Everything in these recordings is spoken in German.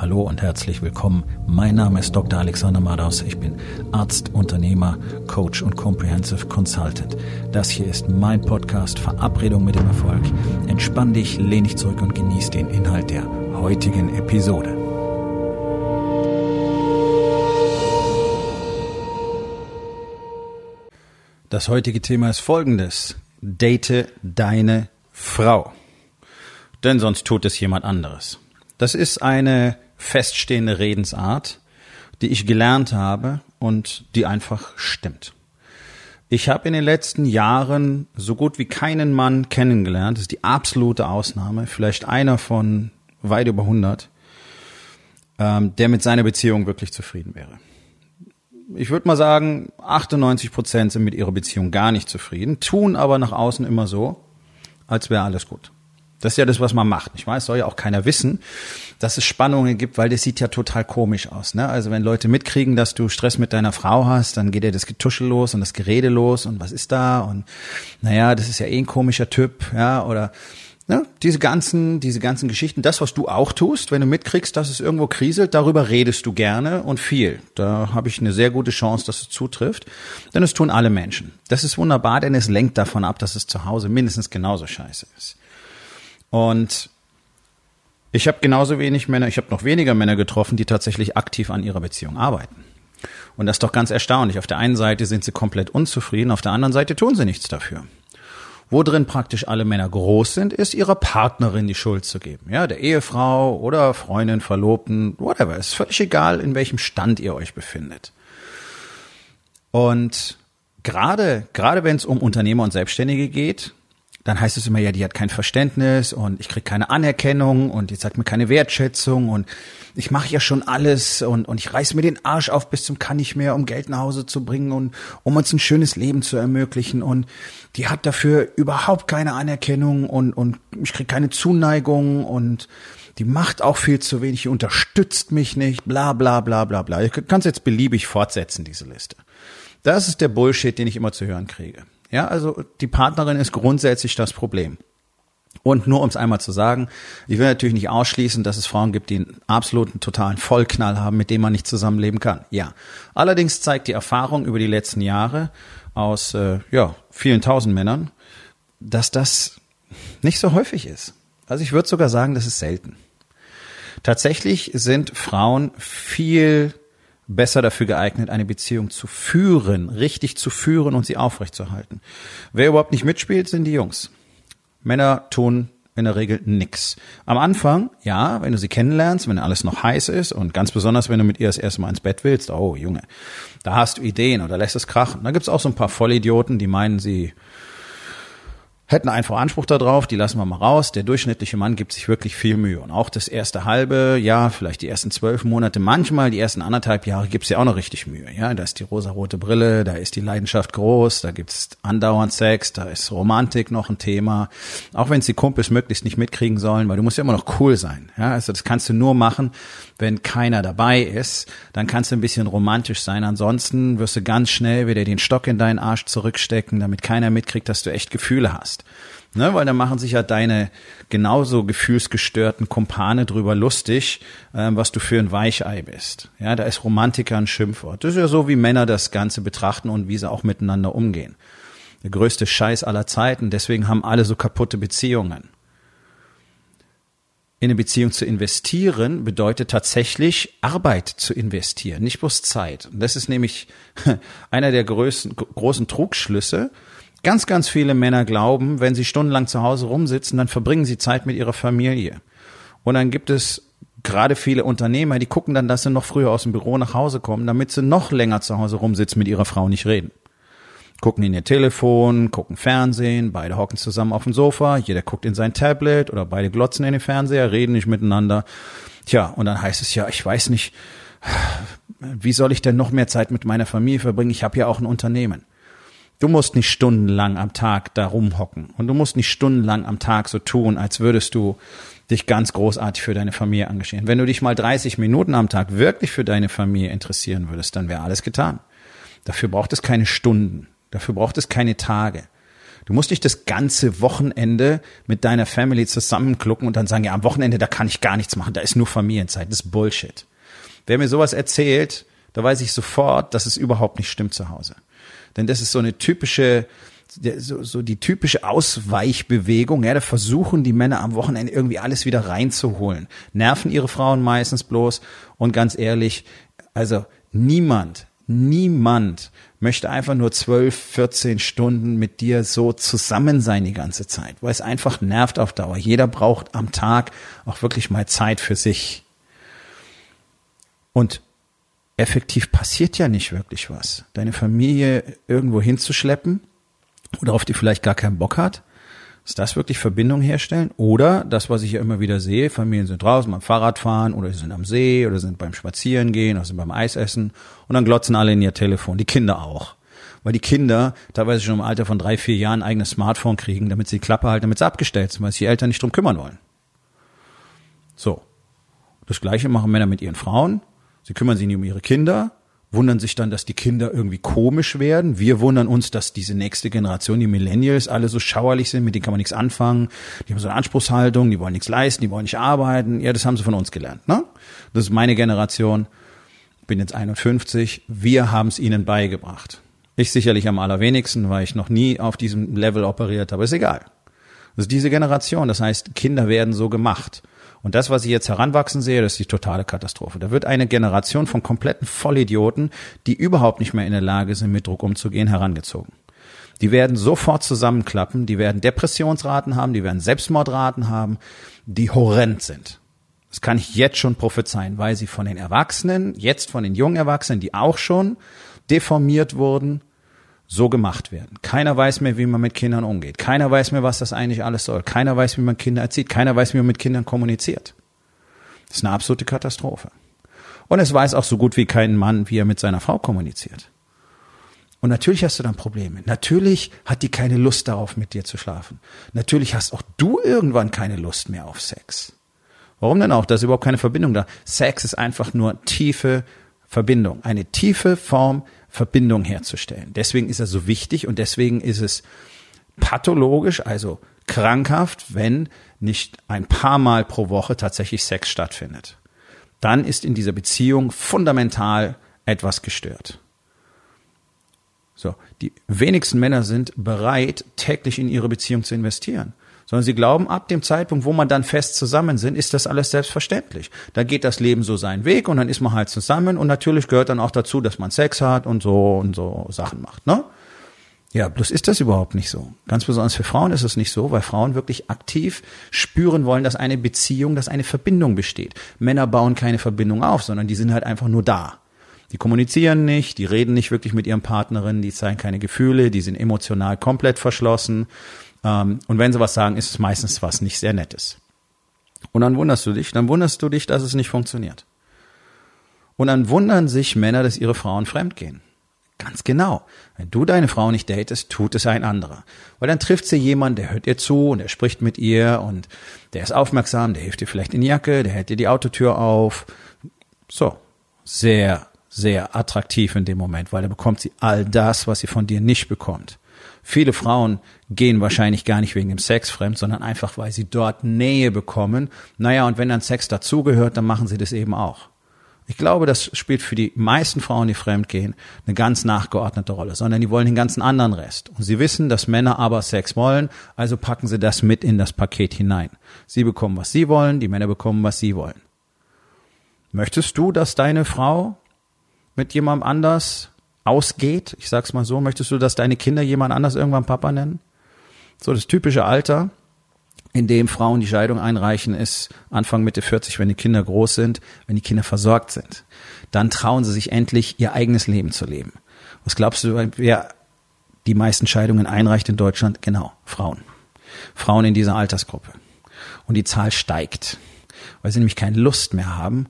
Hallo und herzlich willkommen. Mein Name ist Dr. Alexander Madaus. Ich bin Arzt, Unternehmer, Coach und Comprehensive Consultant. Das hier ist mein Podcast Verabredung mit dem Erfolg. Entspann dich, lehn dich zurück und genieß den Inhalt der heutigen Episode. Das heutige Thema ist folgendes. Date deine Frau. Denn sonst tut es jemand anderes. Das ist eine feststehende Redensart, die ich gelernt habe und die einfach stimmt. Ich habe in den letzten Jahren so gut wie keinen Mann kennengelernt, das ist die absolute Ausnahme, vielleicht einer von weit über 100, ähm, der mit seiner Beziehung wirklich zufrieden wäre. Ich würde mal sagen, 98 Prozent sind mit ihrer Beziehung gar nicht zufrieden, tun aber nach außen immer so, als wäre alles gut. Das ist ja das, was man macht. Ich weiß, soll ja auch keiner wissen, dass es Spannungen gibt, weil das sieht ja total komisch aus. Ne? Also wenn Leute mitkriegen, dass du Stress mit deiner Frau hast, dann geht ja das Getuschel los und das Gerede los und was ist da und naja, das ist ja eh ein komischer Typ, ja, oder ne? diese ganzen, diese ganzen Geschichten, das, was du auch tust, wenn du mitkriegst, dass es irgendwo kriselt, darüber redest du gerne und viel. Da habe ich eine sehr gute Chance, dass es zutrifft, denn es tun alle Menschen. Das ist wunderbar, denn es lenkt davon ab, dass es zu Hause mindestens genauso scheiße ist. Und ich habe genauso wenig Männer, ich habe noch weniger Männer getroffen, die tatsächlich aktiv an ihrer Beziehung arbeiten. Und das ist doch ganz erstaunlich. Auf der einen Seite sind sie komplett unzufrieden, auf der anderen Seite tun sie nichts dafür. Wo drin praktisch alle Männer groß sind, ist ihrer Partnerin die Schuld zu geben. Ja, der Ehefrau oder Freundin, Verlobten, whatever. Ist völlig egal, in welchem Stand ihr euch befindet. Und gerade, gerade wenn es um Unternehmer und Selbstständige geht, dann heißt es immer, ja, die hat kein Verständnis und ich krieg keine Anerkennung und die zeigt mir keine Wertschätzung und ich mache ja schon alles und, und ich reiß mir den Arsch auf bis zum kann nicht mehr, um Geld nach Hause zu bringen und um uns ein schönes Leben zu ermöglichen und die hat dafür überhaupt keine Anerkennung und, und ich krieg keine Zuneigung und die macht auch viel zu wenig, die unterstützt mich nicht, bla bla bla bla bla. Ich kann es jetzt beliebig fortsetzen, diese Liste. Das ist der Bullshit, den ich immer zu hören kriege. Ja, also die Partnerin ist grundsätzlich das Problem. Und nur um es einmal zu sagen, ich will natürlich nicht ausschließen, dass es Frauen gibt, die einen absoluten totalen Vollknall haben, mit dem man nicht zusammenleben kann. Ja. Allerdings zeigt die Erfahrung über die letzten Jahre aus äh, ja, vielen tausend Männern, dass das nicht so häufig ist. Also ich würde sogar sagen, das ist selten. Tatsächlich sind Frauen viel besser dafür geeignet, eine Beziehung zu führen, richtig zu führen und sie aufrechtzuerhalten. Wer überhaupt nicht mitspielt, sind die Jungs. Männer tun in der Regel nix. Am Anfang, ja, wenn du sie kennenlernst, wenn alles noch heiß ist und ganz besonders, wenn du mit ihr das erste Mal ins Bett willst, oh Junge, da hast du Ideen oder lässt es krachen. Da gibt's auch so ein paar Vollidioten, die meinen, sie hätten einfach Anspruch darauf, die lassen wir mal raus. Der durchschnittliche Mann gibt sich wirklich viel Mühe. Und auch das erste halbe Jahr, vielleicht die ersten zwölf Monate, manchmal die ersten anderthalb Jahre gibt's ja auch noch richtig Mühe. Ja, da ist die rosarote Brille, da ist die Leidenschaft groß, da gibt's andauernd Sex, da ist Romantik noch ein Thema. Auch wenn es die Kumpels möglichst nicht mitkriegen sollen, weil du musst ja immer noch cool sein. Ja, also das kannst du nur machen, wenn keiner dabei ist. Dann kannst du ein bisschen romantisch sein. Ansonsten wirst du ganz schnell wieder den Stock in deinen Arsch zurückstecken, damit keiner mitkriegt, dass du echt Gefühle hast hast. Ne, weil da machen sich ja deine genauso gefühlsgestörten Kumpane drüber lustig, ähm, was du für ein Weichei bist. Ja, da ist Romantiker ein Schimpfwort. Das ist ja so, wie Männer das Ganze betrachten und wie sie auch miteinander umgehen. Der größte Scheiß aller Zeiten. Deswegen haben alle so kaputte Beziehungen. In eine Beziehung zu investieren bedeutet tatsächlich Arbeit zu investieren, nicht bloß Zeit. Und das ist nämlich einer der größten, großen Trugschlüsse, Ganz, ganz viele Männer glauben, wenn sie stundenlang zu Hause rumsitzen, dann verbringen sie Zeit mit ihrer Familie. Und dann gibt es gerade viele Unternehmer, die gucken dann, dass sie noch früher aus dem Büro nach Hause kommen, damit sie noch länger zu Hause rumsitzen, mit ihrer Frau nicht reden. Gucken in ihr Telefon, gucken Fernsehen, beide hocken zusammen auf dem Sofa, jeder guckt in sein Tablet oder beide glotzen in den Fernseher, reden nicht miteinander. Tja, und dann heißt es ja, ich weiß nicht, wie soll ich denn noch mehr Zeit mit meiner Familie verbringen? Ich habe ja auch ein Unternehmen. Du musst nicht stundenlang am Tag da rumhocken und du musst nicht stundenlang am Tag so tun, als würdest du dich ganz großartig für deine Familie engagieren. Wenn du dich mal 30 Minuten am Tag wirklich für deine Familie interessieren würdest, dann wäre alles getan. Dafür braucht es keine Stunden, dafür braucht es keine Tage. Du musst nicht das ganze Wochenende mit deiner Family zusammenklucken und dann sagen, ja, am Wochenende, da kann ich gar nichts machen, da ist nur Familienzeit. Das ist Bullshit. Wer mir sowas erzählt, da weiß ich sofort, dass es überhaupt nicht stimmt zu Hause. Denn das ist so eine typische, so, so die typische Ausweichbewegung. Ja, da versuchen die Männer am Wochenende irgendwie alles wieder reinzuholen. Nerven ihre Frauen meistens bloß. Und ganz ehrlich, also niemand, niemand möchte einfach nur zwölf, 14 Stunden mit dir so zusammen sein die ganze Zeit, weil es einfach nervt auf Dauer. Jeder braucht am Tag auch wirklich mal Zeit für sich. Und effektiv passiert ja nicht wirklich was. Deine Familie irgendwo hinzuschleppen oder auf die vielleicht gar keinen Bock hat, ist das wirklich Verbindung herstellen? Oder das, was ich ja immer wieder sehe, Familien sind draußen beim Fahrradfahren oder sie sind am See oder sind beim Spazierengehen oder sind beim Eisessen und dann glotzen alle in ihr Telefon, die Kinder auch. Weil die Kinder teilweise schon im Alter von drei, vier Jahren ein eigenes Smartphone kriegen, damit sie die Klappe halten, damit sie abgestellt sind, weil sich die Eltern nicht drum kümmern wollen. So. Das Gleiche machen Männer mit ihren Frauen. Sie kümmern sich nicht um ihre Kinder, wundern sich dann, dass die Kinder irgendwie komisch werden. Wir wundern uns, dass diese nächste Generation, die Millennials, alle so schauerlich sind, mit denen kann man nichts anfangen. Die haben so eine Anspruchshaltung, die wollen nichts leisten, die wollen nicht arbeiten. Ja, das haben sie von uns gelernt. Ne? Das ist meine Generation. Bin jetzt 51. Wir haben es ihnen beigebracht. Ich sicherlich am allerwenigsten, weil ich noch nie auf diesem Level operiert habe. Ist egal. Das ist diese Generation. Das heißt, Kinder werden so gemacht. Und das, was ich jetzt heranwachsen sehe, das ist die totale Katastrophe. Da wird eine Generation von kompletten Vollidioten, die überhaupt nicht mehr in der Lage sind, mit Druck umzugehen, herangezogen. Die werden sofort zusammenklappen, die werden Depressionsraten haben, die werden Selbstmordraten haben, die horrend sind. Das kann ich jetzt schon prophezeien, weil sie von den Erwachsenen, jetzt von den jungen Erwachsenen, die auch schon deformiert wurden, so gemacht werden. Keiner weiß mehr, wie man mit Kindern umgeht. Keiner weiß mehr, was das eigentlich alles soll. Keiner weiß, wie man Kinder erzieht. Keiner weiß, wie man mit Kindern kommuniziert. Das ist eine absolute Katastrophe. Und es weiß auch so gut wie kein Mann, wie er mit seiner Frau kommuniziert. Und natürlich hast du dann Probleme. Natürlich hat die keine Lust darauf, mit dir zu schlafen. Natürlich hast auch du irgendwann keine Lust mehr auf Sex. Warum denn auch? Da ist überhaupt keine Verbindung da. Sex ist einfach nur tiefe Verbindung. Eine tiefe Form Verbindung herzustellen. Deswegen ist er so wichtig und deswegen ist es pathologisch, also krankhaft, wenn nicht ein paar Mal pro Woche tatsächlich Sex stattfindet. Dann ist in dieser Beziehung fundamental etwas gestört. So, die wenigsten Männer sind bereit, täglich in ihre Beziehung zu investieren sondern sie glauben, ab dem Zeitpunkt, wo man dann fest zusammen sind, ist das alles selbstverständlich. Da geht das Leben so seinen Weg und dann ist man halt zusammen und natürlich gehört dann auch dazu, dass man Sex hat und so und so Sachen macht, ne? Ja, bloß ist das überhaupt nicht so. Ganz besonders für Frauen ist es nicht so, weil Frauen wirklich aktiv spüren wollen, dass eine Beziehung, dass eine Verbindung besteht. Männer bauen keine Verbindung auf, sondern die sind halt einfach nur da. Die kommunizieren nicht, die reden nicht wirklich mit ihren Partnerinnen, die zeigen keine Gefühle, die sind emotional komplett verschlossen. Ähm, und wenn sie was sagen, ist es meistens was nicht sehr Nettes. Und dann wunderst du dich, dann wunderst du dich, dass es nicht funktioniert. Und dann wundern sich Männer, dass ihre Frauen fremdgehen. Ganz genau. Wenn du deine Frau nicht datest, tut es ein anderer. Weil dann trifft sie jemanden, der hört ihr zu und der spricht mit ihr und der ist aufmerksam, der hilft dir vielleicht in die Jacke, der hält dir die Autotür auf. So. Sehr, sehr attraktiv in dem Moment, weil da bekommt sie all das, was sie von dir nicht bekommt. Viele Frauen gehen wahrscheinlich gar nicht wegen dem Sex fremd, sondern einfach, weil sie dort Nähe bekommen. Naja, und wenn dann Sex dazugehört, dann machen sie das eben auch. Ich glaube, das spielt für die meisten Frauen, die fremd gehen, eine ganz nachgeordnete Rolle, sondern die wollen den ganzen anderen Rest. Und sie wissen, dass Männer aber Sex wollen, also packen sie das mit in das Paket hinein. Sie bekommen, was sie wollen, die Männer bekommen, was sie wollen. Möchtest du, dass deine Frau mit jemandem anders ausgeht. Ich sag's mal so. Möchtest du, dass deine Kinder jemand anders irgendwann Papa nennen? So das typische Alter, in dem Frauen die Scheidung einreichen, ist Anfang Mitte 40, wenn die Kinder groß sind, wenn die Kinder versorgt sind. Dann trauen sie sich endlich, ihr eigenes Leben zu leben. Was glaubst du, wer die meisten Scheidungen einreicht in Deutschland? Genau, Frauen. Frauen in dieser Altersgruppe. Und die Zahl steigt, weil sie nämlich keine Lust mehr haben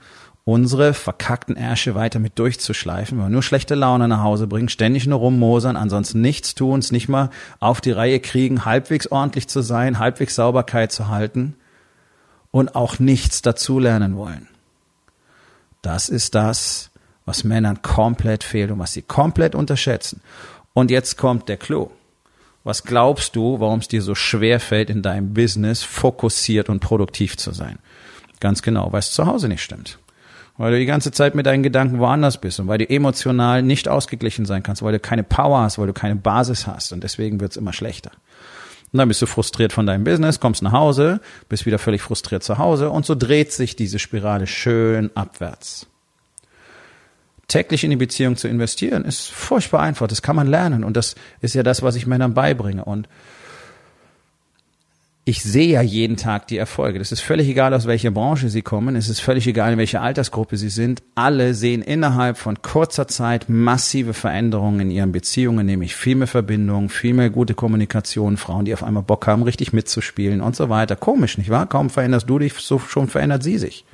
unsere verkackten Ärsche weiter mit durchzuschleifen, weil wir nur schlechte Laune nach Hause bringen, ständig nur rummosern, ansonsten nichts tun, es nicht mal auf die Reihe kriegen, halbwegs ordentlich zu sein, halbwegs Sauberkeit zu halten und auch nichts dazulernen wollen. Das ist das, was Männern komplett fehlt und was sie komplett unterschätzen. Und jetzt kommt der Clou. Was glaubst du, warum es dir so schwer fällt, in deinem Business fokussiert und produktiv zu sein? Ganz genau, weil es zu Hause nicht stimmt. Weil du die ganze Zeit mit deinen Gedanken woanders bist und weil du emotional nicht ausgeglichen sein kannst, weil du keine Power hast, weil du keine Basis hast und deswegen wird es immer schlechter. Und dann bist du frustriert von deinem Business, kommst nach Hause, bist wieder völlig frustriert zu Hause und so dreht sich diese Spirale schön abwärts. Täglich in die Beziehung zu investieren ist furchtbar einfach, das kann man lernen und das ist ja das, was ich Männern beibringe und ich sehe ja jeden Tag die Erfolge. Das ist völlig egal, aus welcher Branche sie kommen. Es ist völlig egal, in welcher Altersgruppe sie sind. Alle sehen innerhalb von kurzer Zeit massive Veränderungen in ihren Beziehungen, nämlich viel mehr Verbindung, viel mehr gute Kommunikation, Frauen, die auf einmal Bock haben, richtig mitzuspielen und so weiter. Komisch, nicht wahr? Kaum veränderst du dich, so schon verändert sie sich.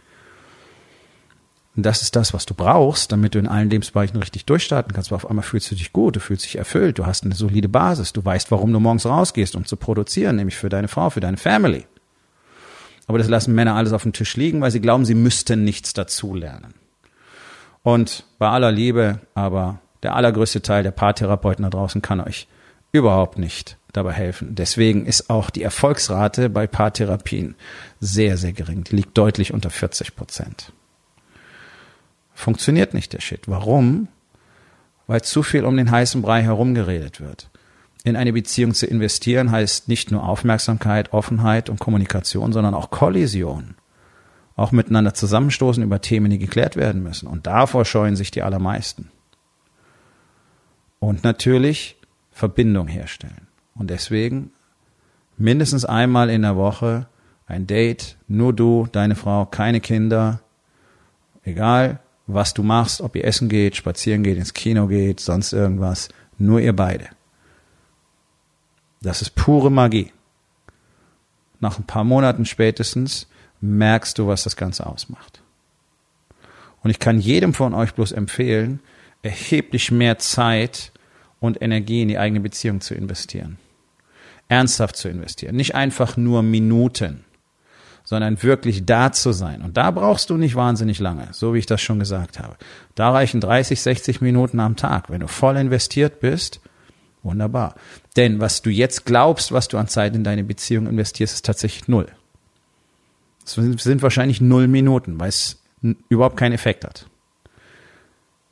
Und das ist das, was du brauchst, damit du in allen Lebensbereichen richtig durchstarten kannst. Weil auf einmal fühlst du dich gut, du fühlst dich erfüllt, du hast eine solide Basis, du weißt, warum du morgens rausgehst, um zu produzieren, nämlich für deine Frau, für deine Family. Aber das lassen Männer alles auf dem Tisch liegen, weil sie glauben, sie müssten nichts dazulernen. Und bei aller Liebe, aber der allergrößte Teil der Paartherapeuten da draußen kann euch überhaupt nicht dabei helfen. Deswegen ist auch die Erfolgsrate bei Paartherapien sehr, sehr gering. Die liegt deutlich unter 40 Prozent. Funktioniert nicht der Shit. Warum? Weil zu viel um den heißen Brei herumgeredet wird. In eine Beziehung zu investieren heißt nicht nur Aufmerksamkeit, Offenheit und Kommunikation, sondern auch Kollision. Auch miteinander zusammenstoßen über Themen, die geklärt werden müssen. Und davor scheuen sich die allermeisten. Und natürlich Verbindung herstellen. Und deswegen mindestens einmal in der Woche ein Date, nur du, deine Frau, keine Kinder, egal, was du machst, ob ihr essen geht, spazieren geht, ins Kino geht, sonst irgendwas, nur ihr beide. Das ist pure Magie. Nach ein paar Monaten spätestens merkst du, was das Ganze ausmacht. Und ich kann jedem von euch bloß empfehlen, erheblich mehr Zeit und Energie in die eigene Beziehung zu investieren. Ernsthaft zu investieren. Nicht einfach nur Minuten sondern wirklich da zu sein. Und da brauchst du nicht wahnsinnig lange, so wie ich das schon gesagt habe. Da reichen 30, 60 Minuten am Tag. Wenn du voll investiert bist, wunderbar. Denn was du jetzt glaubst, was du an Zeit in deine Beziehung investierst, ist tatsächlich null. Es sind wahrscheinlich null Minuten, weil es überhaupt keinen Effekt hat.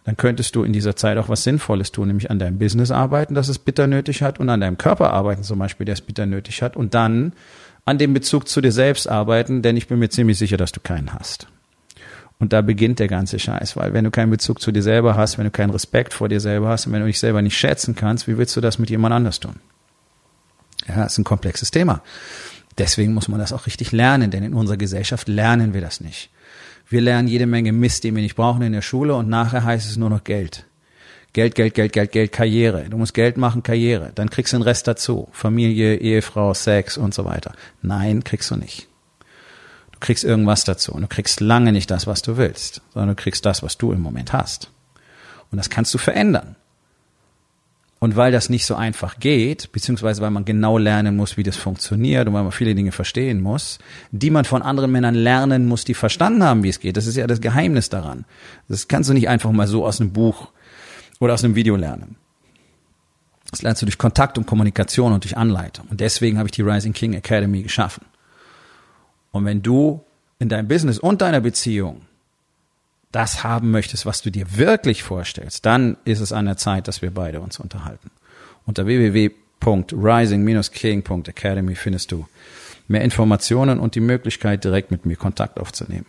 Dann könntest du in dieser Zeit auch was Sinnvolles tun, nämlich an deinem Business arbeiten, das es bitter nötig hat, und an deinem Körper arbeiten zum Beispiel, der es bitter nötig hat, und dann an dem Bezug zu dir selbst arbeiten, denn ich bin mir ziemlich sicher, dass du keinen hast. Und da beginnt der ganze Scheiß, weil wenn du keinen Bezug zu dir selber hast, wenn du keinen Respekt vor dir selber hast und wenn du dich selber nicht schätzen kannst, wie willst du das mit jemand anders tun? Ja, ist ein komplexes Thema. Deswegen muss man das auch richtig lernen, denn in unserer Gesellschaft lernen wir das nicht. Wir lernen jede Menge Mist, den wir nicht brauchen in der Schule und nachher heißt es nur noch Geld. Geld, Geld, Geld, Geld, Geld, Karriere. Du musst Geld machen, Karriere. Dann kriegst du den Rest dazu. Familie, Ehefrau, Sex und so weiter. Nein, kriegst du nicht. Du kriegst irgendwas dazu. Und du kriegst lange nicht das, was du willst, sondern du kriegst das, was du im Moment hast. Und das kannst du verändern. Und weil das nicht so einfach geht, beziehungsweise weil man genau lernen muss, wie das funktioniert und weil man viele Dinge verstehen muss, die man von anderen Männern lernen muss, die verstanden haben, wie es geht. Das ist ja das Geheimnis daran. Das kannst du nicht einfach mal so aus einem Buch oder aus einem Video lernen. Das lernst du durch Kontakt und Kommunikation und durch Anleitung. Und deswegen habe ich die Rising King Academy geschaffen. Und wenn du in deinem Business und deiner Beziehung das haben möchtest, was du dir wirklich vorstellst, dann ist es an der Zeit, dass wir beide uns unterhalten. Unter www.rising-king.academy findest du mehr Informationen und die Möglichkeit, direkt mit mir Kontakt aufzunehmen.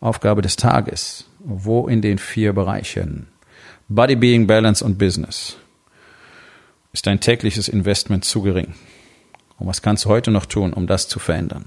Aufgabe des Tages. Wo in den vier Bereichen Body, Being, Balance und Business. Ist dein tägliches Investment zu gering? Und was kannst du heute noch tun, um das zu verändern?